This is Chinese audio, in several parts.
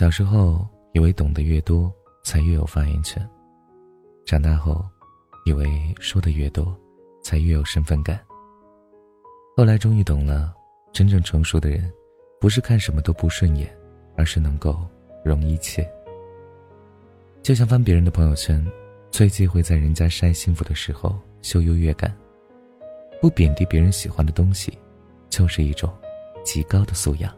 小时候以为懂得越多才越有发言权，长大后以为说的越多才越有身份感。后来终于懂了，真正成熟的人，不是看什么都不顺眼，而是能够容一切。就像翻别人的朋友圈，最忌讳在人家晒幸福的时候秀优越感。不贬低别人喜欢的东西，就是一种极高的素养。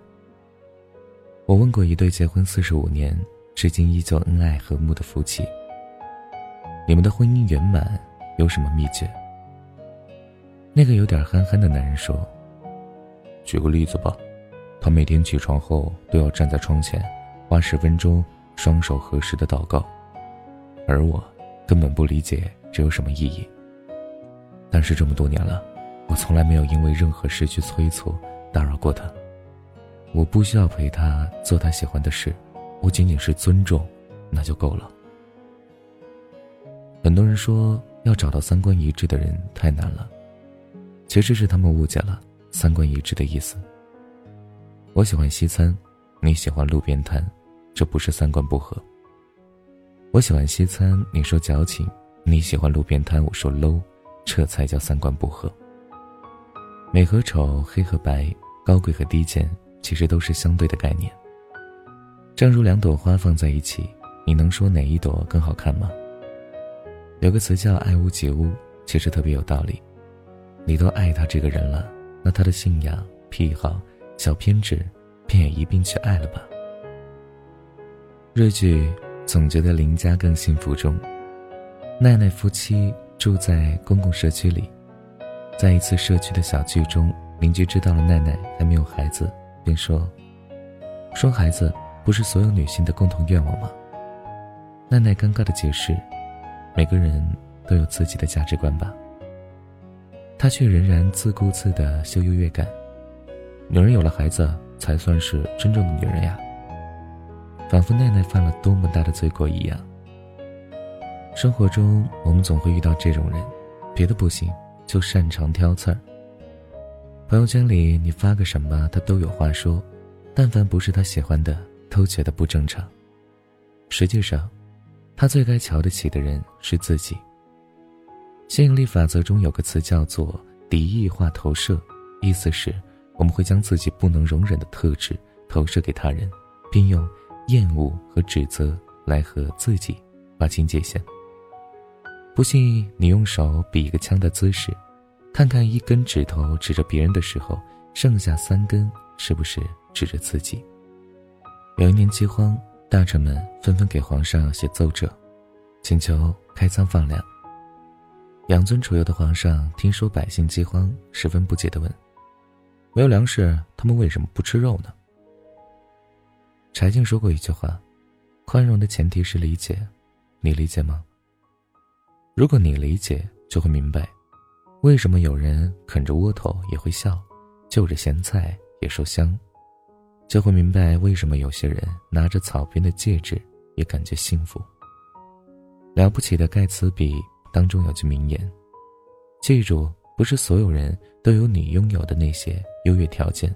我问过一对结婚四十五年，至今依旧恩爱和睦的夫妻：“你们的婚姻圆满有什么秘诀？”那个有点憨憨的男人说：“举个例子吧，他每天起床后都要站在窗前，花十分钟双手合十的祷告，而我根本不理解这有什么意义。但是这么多年了。”我从来没有因为任何事去催促、打扰过他。我不需要陪他做他喜欢的事，我仅仅是尊重，那就够了。很多人说要找到三观一致的人太难了，其实是他们误解了三观一致的意思。我喜欢西餐，你喜欢路边摊，这不是三观不合。我喜欢西餐，你说矫情；你喜欢路边摊，我说 low，这才叫三观不合。美和丑，黑和白，高贵和低贱，其实都是相对的概念。正如两朵花放在一起，你能说哪一朵更好看吗？有个词叫“爱屋及乌”，其实特别有道理。你都爱他这个人了，那他的信仰、癖好、小偏执，便也一并去爱了吧。日剧总觉得邻家更幸福中，奈奈夫妻住在公共社区里。在一次社区的小聚中，邻居知道了奈奈还没有孩子，便说：“生孩子不是所有女性的共同愿望吗？”奈奈尴尬的解释：“每个人都有自己的价值观吧。”她却仍然自顾自的秀优越感：“女人有了孩子才算是真正的女人呀。”仿佛奈奈犯了多么大的罪过一样。生活中，我们总会遇到这种人，别的不行。就擅长挑刺儿。朋友圈里你发个什么，他都有话说，但凡不是他喜欢的，都觉得不正常。实际上，他最该瞧得起的人是自己。吸引力法则中有个词叫做“敌意化投射”，意思是我们会将自己不能容忍的特质投射给他人，并用厌恶和指责来和自己划清界限。不信，你用手比一个枪的姿势，看看一根指头指着别人的时候，剩下三根是不是指着自己？有一年饥荒，大臣们纷纷给皇上写奏折，请求开仓放粮。养尊处优的皇上听说百姓饥荒，十分不解地问：“没有粮食，他们为什么不吃肉呢？”柴静说过一句话：“宽容的前提是理解，你理解吗？”如果你理解，就会明白，为什么有人啃着窝头也会笑，就着咸菜也说香，就会明白为什么有些人拿着草编的戒指也感觉幸福。了不起的盖茨比当中有句名言：记住，不是所有人都有你拥有的那些优越条件。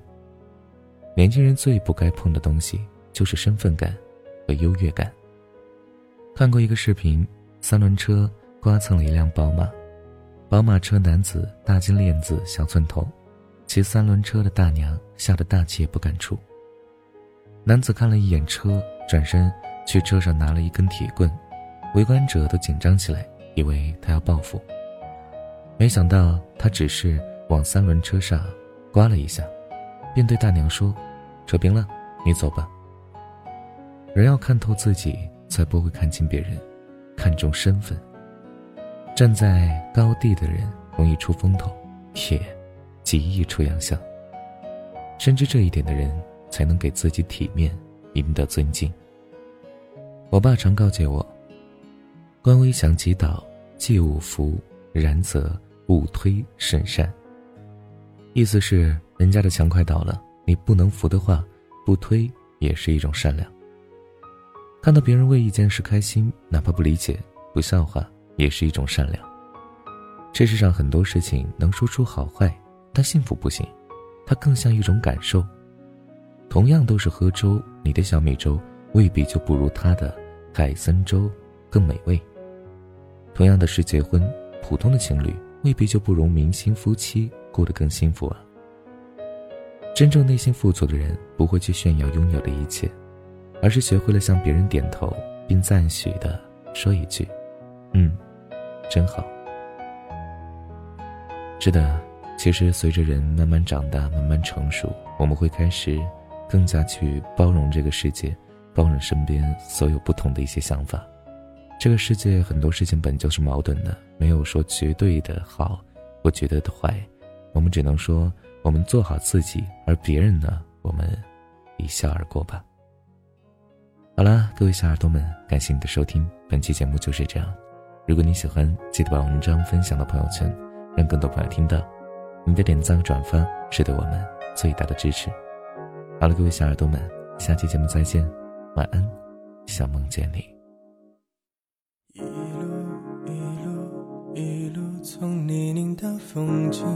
年轻人最不该碰的东西就是身份感和优越感。看过一个视频，三轮车。刮蹭了一辆宝马，宝马车男子大金链子小寸头，骑三轮车的大娘吓得大气也不敢出。男子看了一眼车，转身去车上拿了一根铁棍，围观者都紧张起来，以为他要报复。没想到他只是往三轮车上刮了一下，便对大娘说：“扯平了，你走吧。”人要看透自己，才不会看清别人，看重身份。站在高地的人容易出风头，也极易出洋相。深知这一点的人，才能给自己体面，赢得尊敬。我爸常告诫我：“官微想祈祷，既勿扶，然则勿推甚善。”意思是，人家的墙快倒了，你不能扶的话，不推也是一种善良。看到别人为一件事开心，哪怕不理解、不笑话。也是一种善良。这世上很多事情能说出好坏，但幸福不行，它更像一种感受。同样都是喝粥，你的小米粥未必就不如他的海参粥更美味。同样的是结婚，普通的情侣未必就不如明星夫妻过得更幸福啊。真正内心富足的人，不会去炫耀拥有的一切，而是学会了向别人点头，并赞许的说一句：“嗯，真好。”是的，其实随着人慢慢长大、慢慢成熟，我们会开始更加去包容这个世界，包容身边所有不同的一些想法。这个世界很多事情本就是矛盾的，没有说绝对的好或绝对的坏，我们只能说我们做好自己，而别人呢，我们一笑而过吧。好了，各位小耳朵们，感谢你的收听，本期节目就是这样。如果你喜欢，记得把文章分享到朋友圈。让更多朋友听到，你的点赞和转发是对我们最大的支持。好了，各位小耳朵们，下期节目再见，晚安，想梦见你。一路一路一路从泥泞到风景，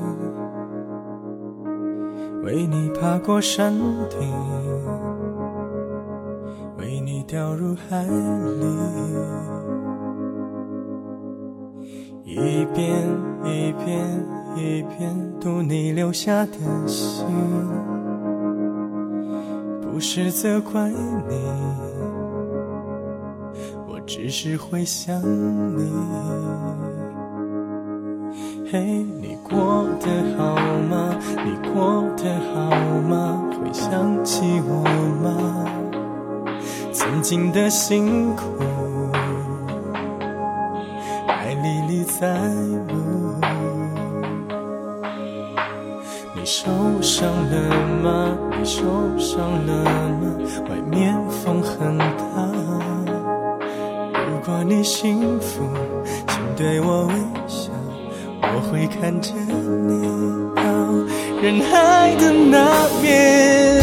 为你爬过山顶，为你掉入海里。一遍一遍一遍读你留下的信，不是责怪你，我只是会想你。嘿，你过得好吗？你过得好吗？会想起我吗？曾经的辛苦。在路，你受伤了吗？你受伤了吗？外面风很大。如果你幸福，请对我微笑，我会看着你到人海的那边。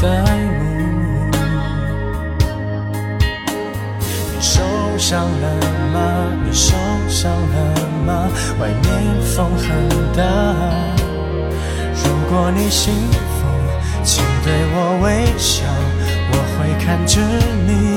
在目。你受伤了吗？你受伤了吗？外面风很大。如果你幸福，请对我微笑，我会看着你。